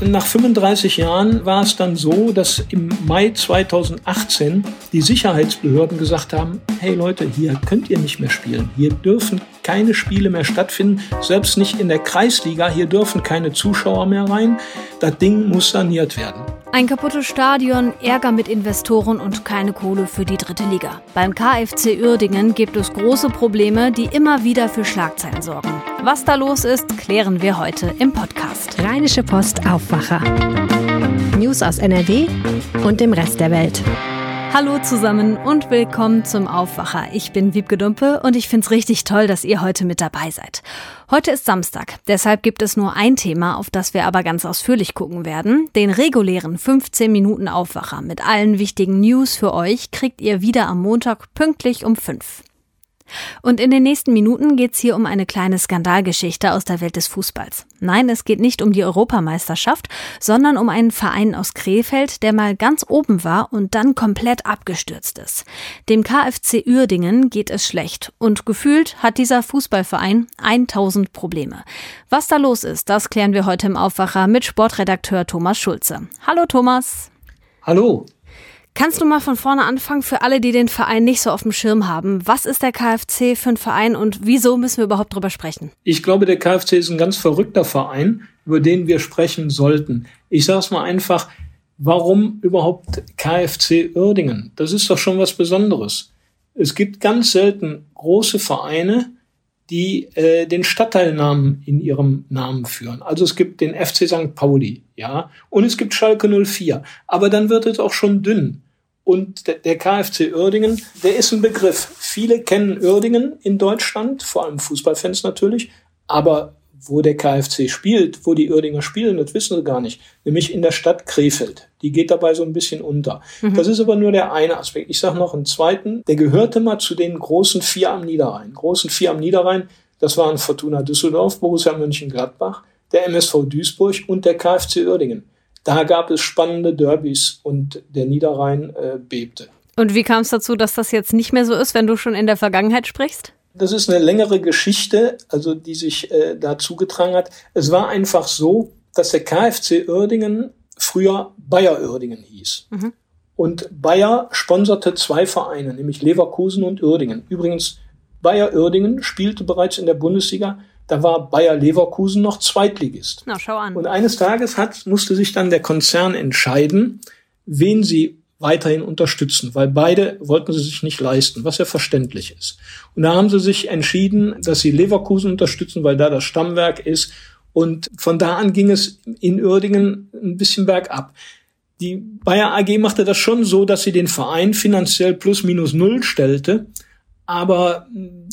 nach 35 Jahren war es dann so, dass im Mai 2018 die Sicherheitsbehörden gesagt haben, hey Leute, hier könnt ihr nicht mehr spielen. Hier dürfen keine Spiele mehr stattfinden, selbst nicht in der Kreisliga. Hier dürfen keine Zuschauer mehr rein. Das Ding muss saniert werden. Ein kaputtes Stadion, Ärger mit Investoren und keine Kohle für die dritte Liga. Beim KfC Uerdingen gibt es große Probleme, die immer wieder für Schlagzeilen sorgen. Was da los ist, klären wir heute im Podcast. Rheinische Post Aufwacher. News aus NRW und dem Rest der Welt. Hallo zusammen und willkommen zum Aufwacher. Ich bin Wiebke Dumpe und ich finde es richtig toll, dass ihr heute mit dabei seid. Heute ist Samstag, deshalb gibt es nur ein Thema, auf das wir aber ganz ausführlich gucken werden. Den regulären 15 Minuten Aufwacher mit allen wichtigen News für euch kriegt ihr wieder am Montag pünktlich um 5. Und in den nächsten Minuten geht es hier um eine kleine Skandalgeschichte aus der Welt des Fußballs. Nein, es geht nicht um die Europameisterschaft, sondern um einen Verein aus Krefeld, der mal ganz oben war und dann komplett abgestürzt ist. Dem KfC Uerdingen geht es schlecht und gefühlt hat dieser Fußballverein 1000 Probleme. Was da los ist, das klären wir heute im Aufwacher mit Sportredakteur Thomas Schulze. Hallo Thomas. Hallo. Kannst du mal von vorne anfangen für alle, die den Verein nicht so auf dem Schirm haben? Was ist der KfC für ein Verein und wieso müssen wir überhaupt drüber sprechen? Ich glaube, der KfC ist ein ganz verrückter Verein, über den wir sprechen sollten. Ich sage es mal einfach, warum überhaupt KfC Uerdingen? Das ist doch schon was Besonderes. Es gibt ganz selten große Vereine, die äh, den Stadtteilnamen in ihrem Namen führen. Also es gibt den FC St. Pauli, ja, und es gibt Schalke 04. Aber dann wird es auch schon dünn. Und der KfC Uerdingen, der ist ein Begriff. Viele kennen Uerdingen in Deutschland, vor allem Fußballfans natürlich, aber wo der KfC spielt, wo die Uerdinger spielen, das wissen sie gar nicht. Nämlich in der Stadt Krefeld. Die geht dabei so ein bisschen unter. Mhm. Das ist aber nur der eine Aspekt. Ich sage noch einen zweiten. Der gehörte mal zu den großen vier am Niederrhein. Großen vier am Niederrhein, das waren Fortuna Düsseldorf, Borussia Mönchengladbach, der MSV Duisburg und der KfC Uerdingen. Da gab es spannende Derbys und der Niederrhein äh, bebte. Und wie kam es dazu, dass das jetzt nicht mehr so ist, wenn du schon in der Vergangenheit sprichst? Das ist eine längere Geschichte, also die sich äh, da zugetragen hat. Es war einfach so, dass der KfC Uerdingen früher Bayer Uerdingen hieß. Mhm. Und Bayer sponserte zwei Vereine, nämlich Leverkusen und Uerdingen. Übrigens, Bayer Uerdingen spielte bereits in der Bundesliga da war Bayer Leverkusen noch Zweitligist. Na, schau an. Und eines Tages hat, musste sich dann der Konzern entscheiden, wen sie weiterhin unterstützen, weil beide wollten sie sich nicht leisten, was ja verständlich ist. Und da haben sie sich entschieden, dass sie Leverkusen unterstützen, weil da das Stammwerk ist. Und von da an ging es in Uerdingen ein bisschen bergab. Die Bayer AG machte das schon so, dass sie den Verein finanziell plus minus null stellte aber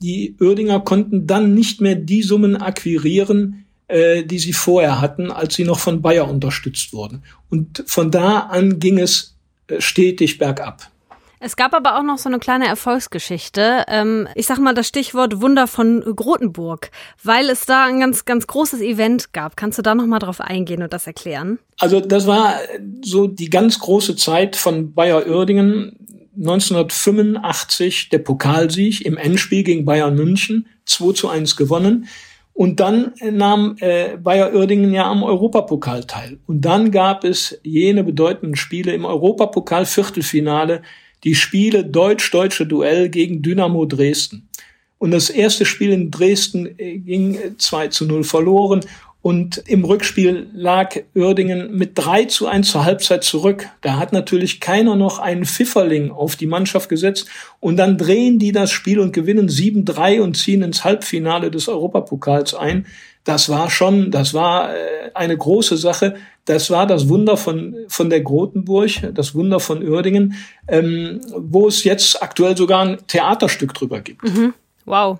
die Oerdinger konnten dann nicht mehr die Summen akquirieren, äh, die sie vorher hatten, als sie noch von Bayer unterstützt wurden. Und von da an ging es äh, stetig bergab. Es gab aber auch noch so eine kleine Erfolgsgeschichte. Ähm, ich sag mal das Stichwort Wunder von Grotenburg, weil es da ein ganz, ganz großes Event gab. Kannst du da noch mal drauf eingehen und das erklären? Also das war so die ganz große Zeit von Bayer Oerdingen. 1985 der Pokalsieg im Endspiel gegen Bayern München, 2 zu 1 gewonnen. Und dann nahm äh, Bayer Uerdingen ja am Europapokal teil. Und dann gab es jene bedeutenden Spiele im Europapokal Viertelfinale, die Spiele Deutsch-Deutsche Duell gegen Dynamo Dresden. Und das erste Spiel in Dresden äh, ging 2 äh, zu 0 verloren. Und im Rückspiel lag Uerdingen mit 3 zu 1 zur Halbzeit zurück. Da hat natürlich keiner noch einen Pfifferling auf die Mannschaft gesetzt. Und dann drehen die das Spiel und gewinnen 7-3 und ziehen ins Halbfinale des Europapokals ein. Das war schon, das war äh, eine große Sache. Das war das Wunder von, von der Grotenburg, das Wunder von Uerdingen, ähm, wo es jetzt aktuell sogar ein Theaterstück drüber gibt. Mhm. Wow.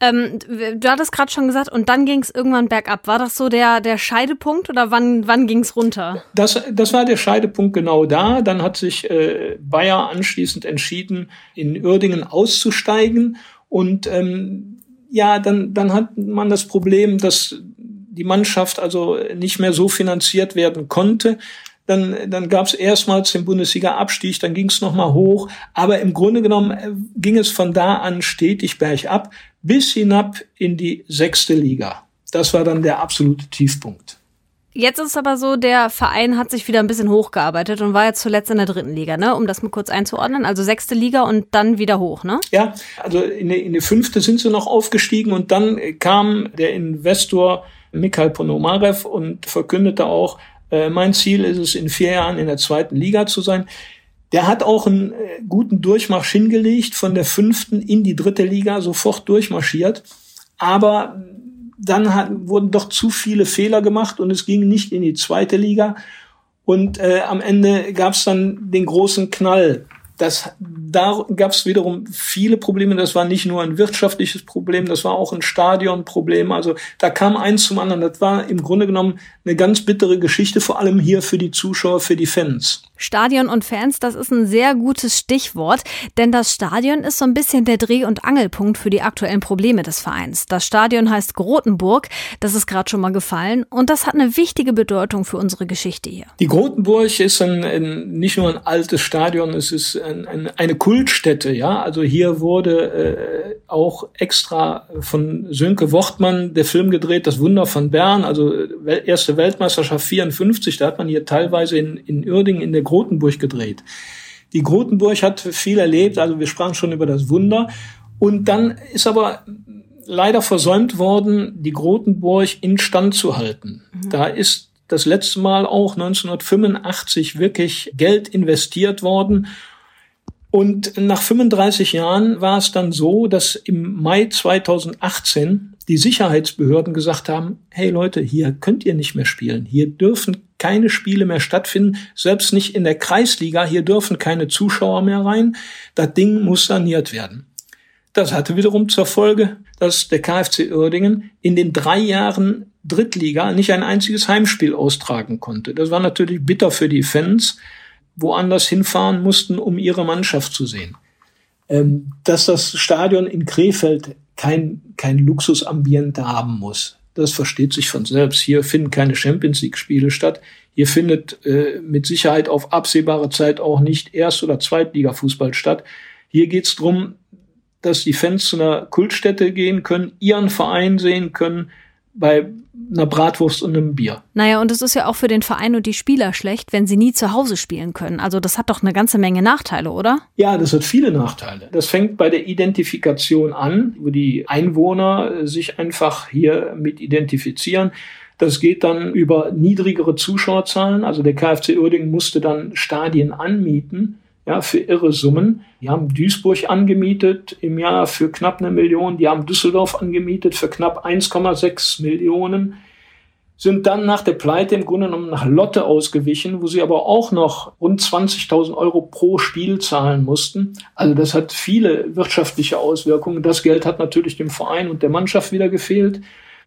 Ähm, du hattest gerade schon gesagt, und dann ging es irgendwann bergab. War das so der, der Scheidepunkt oder wann, wann ging es runter? Das, das war der Scheidepunkt genau da. Dann hat sich äh, Bayer anschließend entschieden, in Uerdingen auszusteigen. Und ähm, ja, dann, dann hat man das Problem, dass die Mannschaft also nicht mehr so finanziert werden konnte. Dann, dann gab es erstmals den Bundesliga-Abstieg, dann ging es nochmal hoch. Aber im Grunde genommen äh, ging es von da an stetig bergab bis hinab in die sechste Liga. Das war dann der absolute Tiefpunkt. Jetzt ist es aber so, der Verein hat sich wieder ein bisschen hochgearbeitet und war jetzt zuletzt in der dritten Liga, ne? Um das mal kurz einzuordnen. Also sechste Liga und dann wieder hoch, ne? Ja, also in die, in die fünfte sind sie noch aufgestiegen und dann kam der Investor Mikhail Ponomarev und verkündete auch, äh, mein Ziel ist es, in vier Jahren in der zweiten Liga zu sein. Der hat auch einen äh, guten Durchmarsch hingelegt, von der fünften in die dritte Liga sofort durchmarschiert. Aber dann hat, wurden doch zu viele Fehler gemacht und es ging nicht in die zweite Liga. Und äh, am Ende gab es dann den großen Knall. Das, da gab es wiederum viele Probleme. Das war nicht nur ein wirtschaftliches Problem, das war auch ein Stadionproblem. Also da kam eins zum anderen. Das war im Grunde genommen eine ganz bittere Geschichte, vor allem hier für die Zuschauer, für die Fans. Stadion und Fans, das ist ein sehr gutes Stichwort, denn das Stadion ist so ein bisschen der Dreh- und Angelpunkt für die aktuellen Probleme des Vereins. Das Stadion heißt Grotenburg, das ist gerade schon mal gefallen und das hat eine wichtige Bedeutung für unsere Geschichte hier. Die Grotenburg ist ein, ein, nicht nur ein altes Stadion, es ist ein, ein, eine Kultstätte, ja. Also hier wurde äh, auch extra von Sönke Wortmann der Film gedreht, Das Wunder von Bern, also erste Weltmeisterschaft 54, da hat man hier teilweise in, in Uerdingen in der Grotenburg gedreht. Die Grotenburg hat viel erlebt, also wir sprachen schon über das Wunder. Und dann ist aber leider versäumt worden, die Grotenburg instand zu halten. Mhm. Da ist das letzte Mal auch 1985 wirklich Geld investiert worden. Und nach 35 Jahren war es dann so, dass im Mai 2018 die Sicherheitsbehörden gesagt haben, hey Leute, hier könnt ihr nicht mehr spielen. Hier dürfen keine Spiele mehr stattfinden, selbst nicht in der Kreisliga. Hier dürfen keine Zuschauer mehr rein. Das Ding muss saniert werden. Das hatte wiederum zur Folge, dass der KfC Uerdingen in den drei Jahren Drittliga nicht ein einziges Heimspiel austragen konnte. Das war natürlich bitter für die Fans, woanders hinfahren mussten, um ihre Mannschaft zu sehen. Ähm, dass das Stadion in Krefeld kein, kein Luxusambiente haben muss. Das versteht sich von selbst. Hier finden keine Champions League Spiele statt. Hier findet äh, mit Sicherheit auf absehbare Zeit auch nicht Erst- oder Zweitliga-Fußball statt. Hier geht's drum, dass die Fans zu einer Kultstätte gehen können, ihren Verein sehen können, bei einer Bratwurst und einem Bier. Naja, und es ist ja auch für den Verein und die Spieler schlecht, wenn sie nie zu Hause spielen können. Also das hat doch eine ganze Menge Nachteile, oder? Ja, das hat viele Nachteile. Das fängt bei der Identifikation an, wo die Einwohner sich einfach hier mit identifizieren. Das geht dann über niedrigere Zuschauerzahlen. Also der KfC Uerdingen musste dann Stadien anmieten ja, für irre Summen. Die haben Duisburg angemietet im Jahr für knapp eine Million, die haben Düsseldorf angemietet für knapp 1,6 Millionen, sind dann nach der Pleite im Grunde genommen nach Lotte ausgewichen, wo sie aber auch noch rund 20.000 Euro pro Spiel zahlen mussten. Also das hat viele wirtschaftliche Auswirkungen. Das Geld hat natürlich dem Verein und der Mannschaft wieder gefehlt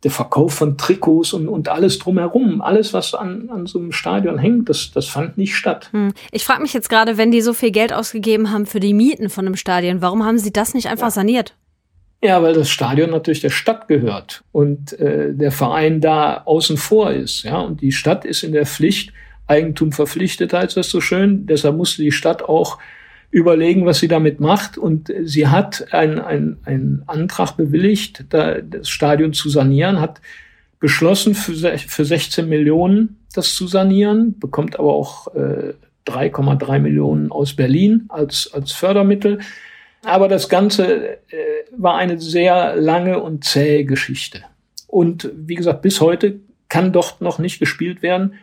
der Verkauf von Trikots und, und alles drumherum, alles, was an, an so einem Stadion hängt, das, das fand nicht statt. Hm. Ich frage mich jetzt gerade, wenn die so viel Geld ausgegeben haben für die Mieten von einem Stadion, warum haben sie das nicht einfach ja. saniert? Ja, weil das Stadion natürlich der Stadt gehört und äh, der Verein da außen vor ist. Ja, und die Stadt ist in der Pflicht, Eigentum verpflichtet, heißt das so schön. Deshalb musste die Stadt auch überlegen, was sie damit macht. Und sie hat einen ein Antrag bewilligt, da das Stadion zu sanieren, hat beschlossen, für, für 16 Millionen das zu sanieren, bekommt aber auch äh, 3,3 Millionen aus Berlin als, als Fördermittel. Aber das Ganze äh, war eine sehr lange und zähe Geschichte. Und wie gesagt, bis heute kann dort noch nicht gespielt werden.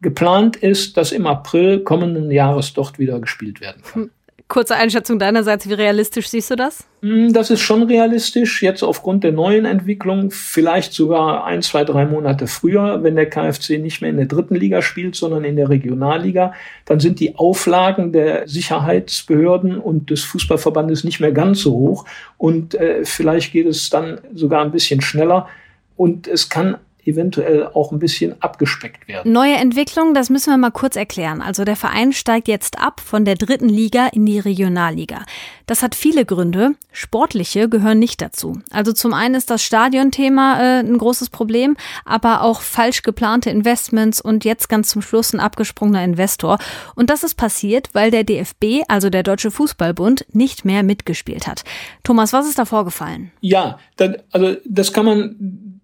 Geplant ist, dass im April kommenden Jahres dort wieder gespielt werden kann. Kurze Einschätzung deinerseits, wie realistisch siehst du das? Hm, das ist schon realistisch. Jetzt aufgrund der neuen Entwicklung, vielleicht sogar ein, zwei, drei Monate früher, wenn der KfC nicht mehr in der dritten Liga spielt, sondern in der Regionalliga, dann sind die Auflagen der Sicherheitsbehörden und des Fußballverbandes nicht mehr ganz so hoch. Und äh, vielleicht geht es dann sogar ein bisschen schneller. Und es kann eventuell auch ein bisschen abgespeckt werden. Neue Entwicklung, das müssen wir mal kurz erklären. Also der Verein steigt jetzt ab von der dritten Liga in die Regionalliga. Das hat viele Gründe. Sportliche gehören nicht dazu. Also zum einen ist das Stadionthema äh, ein großes Problem, aber auch falsch geplante Investments und jetzt ganz zum Schluss ein abgesprungener Investor. Und das ist passiert, weil der DFB, also der Deutsche Fußballbund, nicht mehr mitgespielt hat. Thomas, was ist da vorgefallen? Ja, dann, also das kann man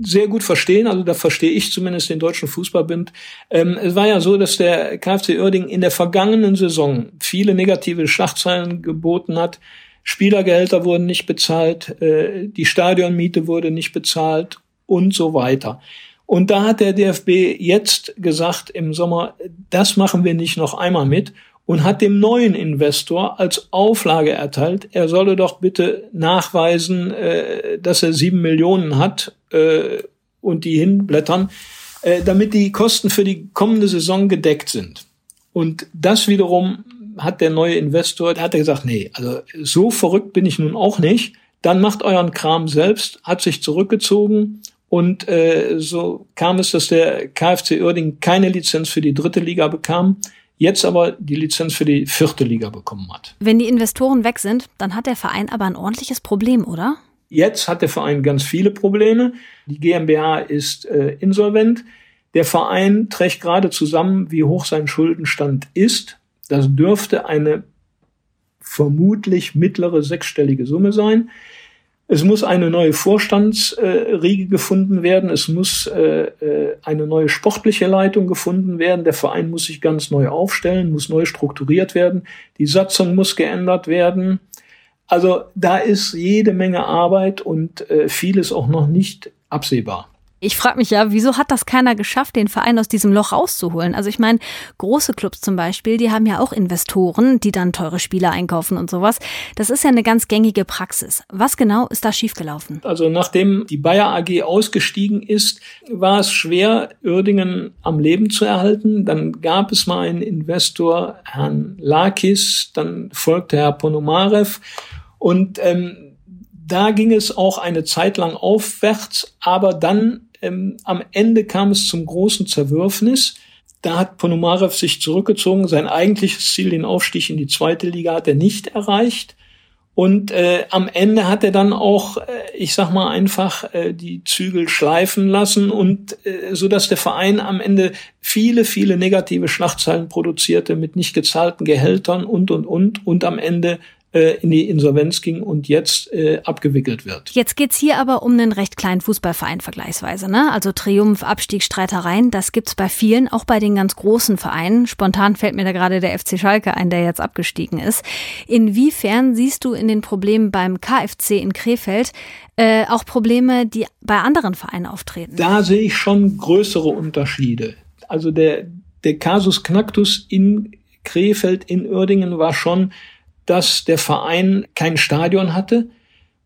sehr gut verstehen. Also da verstehe ich zumindest den Deutschen Fußballbund. Ähm, es war ja so, dass der KfC Uerdingen in der vergangenen Saison viele negative Schlachtzeilen geboten hat. Spielergehälter wurden nicht bezahlt, äh, die Stadionmiete wurde nicht bezahlt und so weiter. Und da hat der DFB jetzt gesagt im Sommer, das machen wir nicht noch einmal mit und hat dem neuen Investor als Auflage erteilt, er solle doch bitte nachweisen, äh, dass er sieben Millionen hat äh, und die hinblättern, äh, damit die Kosten für die kommende Saison gedeckt sind. Und das wiederum hat der neue Investor, der hat gesagt, nee, also so verrückt bin ich nun auch nicht. Dann macht euren Kram selbst, hat sich zurückgezogen und äh, so kam es, dass der KfC Uerdingen keine Lizenz für die dritte Liga bekam jetzt aber die Lizenz für die vierte Liga bekommen hat. Wenn die Investoren weg sind, dann hat der Verein aber ein ordentliches Problem, oder? Jetzt hat der Verein ganz viele Probleme. Die GmbH ist äh, insolvent. Der Verein trägt gerade zusammen, wie hoch sein Schuldenstand ist. Das dürfte eine vermutlich mittlere sechsstellige Summe sein. Es muss eine neue Vorstandsriege gefunden werden. Es muss äh, äh, eine neue sportliche Leitung gefunden werden. Der Verein muss sich ganz neu aufstellen, muss neu strukturiert werden. Die Satzung muss geändert werden. Also da ist jede Menge Arbeit und äh, vieles auch noch nicht absehbar. Ich frage mich ja, wieso hat das keiner geschafft, den Verein aus diesem Loch rauszuholen? Also ich meine, große Clubs zum Beispiel, die haben ja auch Investoren, die dann teure Spieler einkaufen und sowas. Das ist ja eine ganz gängige Praxis. Was genau ist da schiefgelaufen? Also nachdem die Bayer AG ausgestiegen ist, war es schwer, Uerdingen am Leben zu erhalten. Dann gab es mal einen Investor, Herrn Lakis, dann folgte Herr Ponomarev und ähm, da ging es auch eine Zeit lang aufwärts, aber dann ähm, am Ende kam es zum großen Zerwürfnis. Da hat Ponomarev sich zurückgezogen. Sein eigentliches Ziel, den Aufstieg in die zweite Liga, hat er nicht erreicht. Und äh, am Ende hat er dann auch, äh, ich sag mal einfach, äh, die Zügel schleifen lassen und äh, so dass der Verein am Ende viele, viele negative Schlachtzeilen produzierte mit nicht gezahlten Gehältern und und und und am Ende äh, in die Insolvenz ging und jetzt äh, abgewickelt wird. Jetzt geht's hier aber um einen recht kleinen Fußballverein vergleichsweise. Ne? Also Triumph, Abstieg, Streitereien, das gibt's bei vielen, auch bei den ganz großen Vereinen. Spontan fällt mir da gerade der FC Schalke ein, der jetzt abgestiegen ist. Inwiefern siehst du in den Problemen beim KFC in Krefeld äh, auch Probleme, die bei anderen Vereinen auftreten? Da sehe ich schon größere Unterschiede. Also der, der Kasus Knacktus in Krefeld, in Uerdingen war schon, dass der Verein kein Stadion hatte.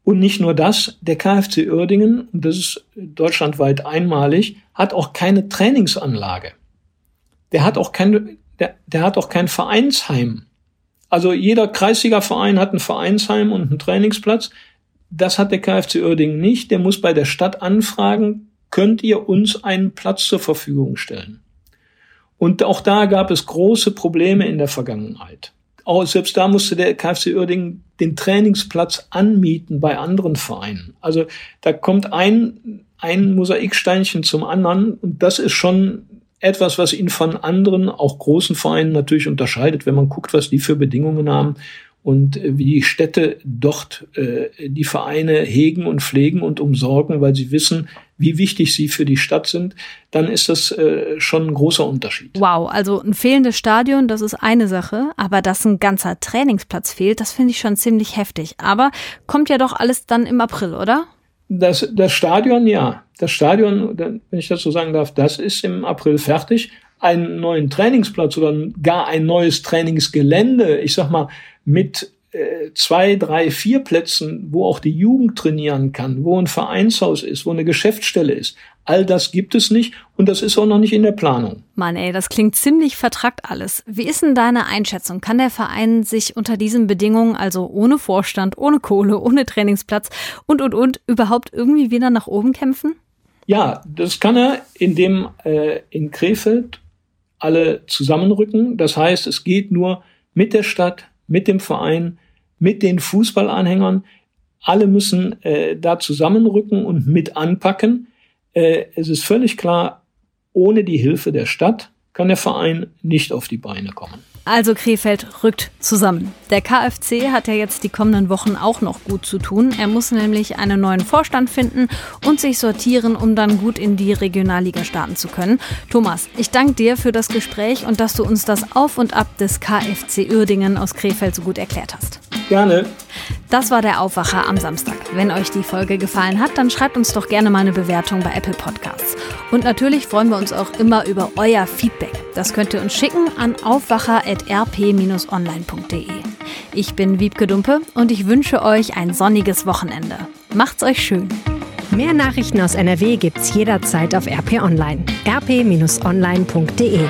Und nicht nur das, der KfC Uerdingen, das ist deutschlandweit einmalig, hat auch keine Trainingsanlage. Der hat auch kein, der, der hat auch kein Vereinsheim. Also jeder Kreisliga-Verein hat ein Vereinsheim und einen Trainingsplatz. Das hat der KfC Uerdingen nicht. Der muss bei der Stadt anfragen, könnt ihr uns einen Platz zur Verfügung stellen? Und auch da gab es große Probleme in der Vergangenheit auch selbst da musste der KfC Uerdingen den Trainingsplatz anmieten bei anderen Vereinen. Also da kommt ein, ein Mosaiksteinchen zum anderen und das ist schon etwas, was ihn von anderen, auch großen Vereinen natürlich unterscheidet, wenn man guckt, was die für Bedingungen haben und äh, wie die Städte dort äh, die Vereine hegen und pflegen und umsorgen, weil sie wissen, wie wichtig sie für die Stadt sind, dann ist das äh, schon ein großer Unterschied. Wow, also ein fehlendes Stadion, das ist eine Sache, aber dass ein ganzer Trainingsplatz fehlt, das finde ich schon ziemlich heftig. Aber kommt ja doch alles dann im April, oder? Das, das Stadion, ja. Das Stadion, wenn ich das so sagen darf, das ist im April fertig. Einen neuen Trainingsplatz oder gar ein neues Trainingsgelände, ich sag mal, mit äh, zwei, drei, vier Plätzen, wo auch die Jugend trainieren kann, wo ein Vereinshaus ist, wo eine Geschäftsstelle ist. All das gibt es nicht und das ist auch noch nicht in der Planung. Mann, ey, das klingt ziemlich vertrackt alles. Wie ist denn deine Einschätzung? Kann der Verein sich unter diesen Bedingungen, also ohne Vorstand, ohne Kohle, ohne Trainingsplatz und, und, und, überhaupt irgendwie wieder nach oben kämpfen? Ja, das kann er, indem äh, in Krefeld alle zusammenrücken. Das heißt, es geht nur mit der Stadt, mit dem Verein, mit den Fußballanhängern. Alle müssen äh, da zusammenrücken und mit anpacken. Äh, es ist völlig klar, ohne die Hilfe der Stadt kann der Verein nicht auf die Beine kommen. Also Krefeld rückt zusammen. Der KfC hat ja jetzt die kommenden Wochen auch noch gut zu tun. Er muss nämlich einen neuen Vorstand finden und sich sortieren, um dann gut in die Regionalliga starten zu können. Thomas, ich danke dir für das Gespräch und dass du uns das Auf und Ab des KfC Uerdingen aus Krefeld so gut erklärt hast. Gerne. Das war der Aufwacher am Samstag. Wenn euch die Folge gefallen hat, dann schreibt uns doch gerne mal eine Bewertung bei Apple Podcasts. Und natürlich freuen wir uns auch immer über euer Feedback. Das könnt ihr uns schicken an aufwacher.rp-online.de. Ich bin Wiebke Dumpe und ich wünsche euch ein sonniges Wochenende. Macht's euch schön. Mehr Nachrichten aus NRW gibt's jederzeit auf RP Online. rp-online.de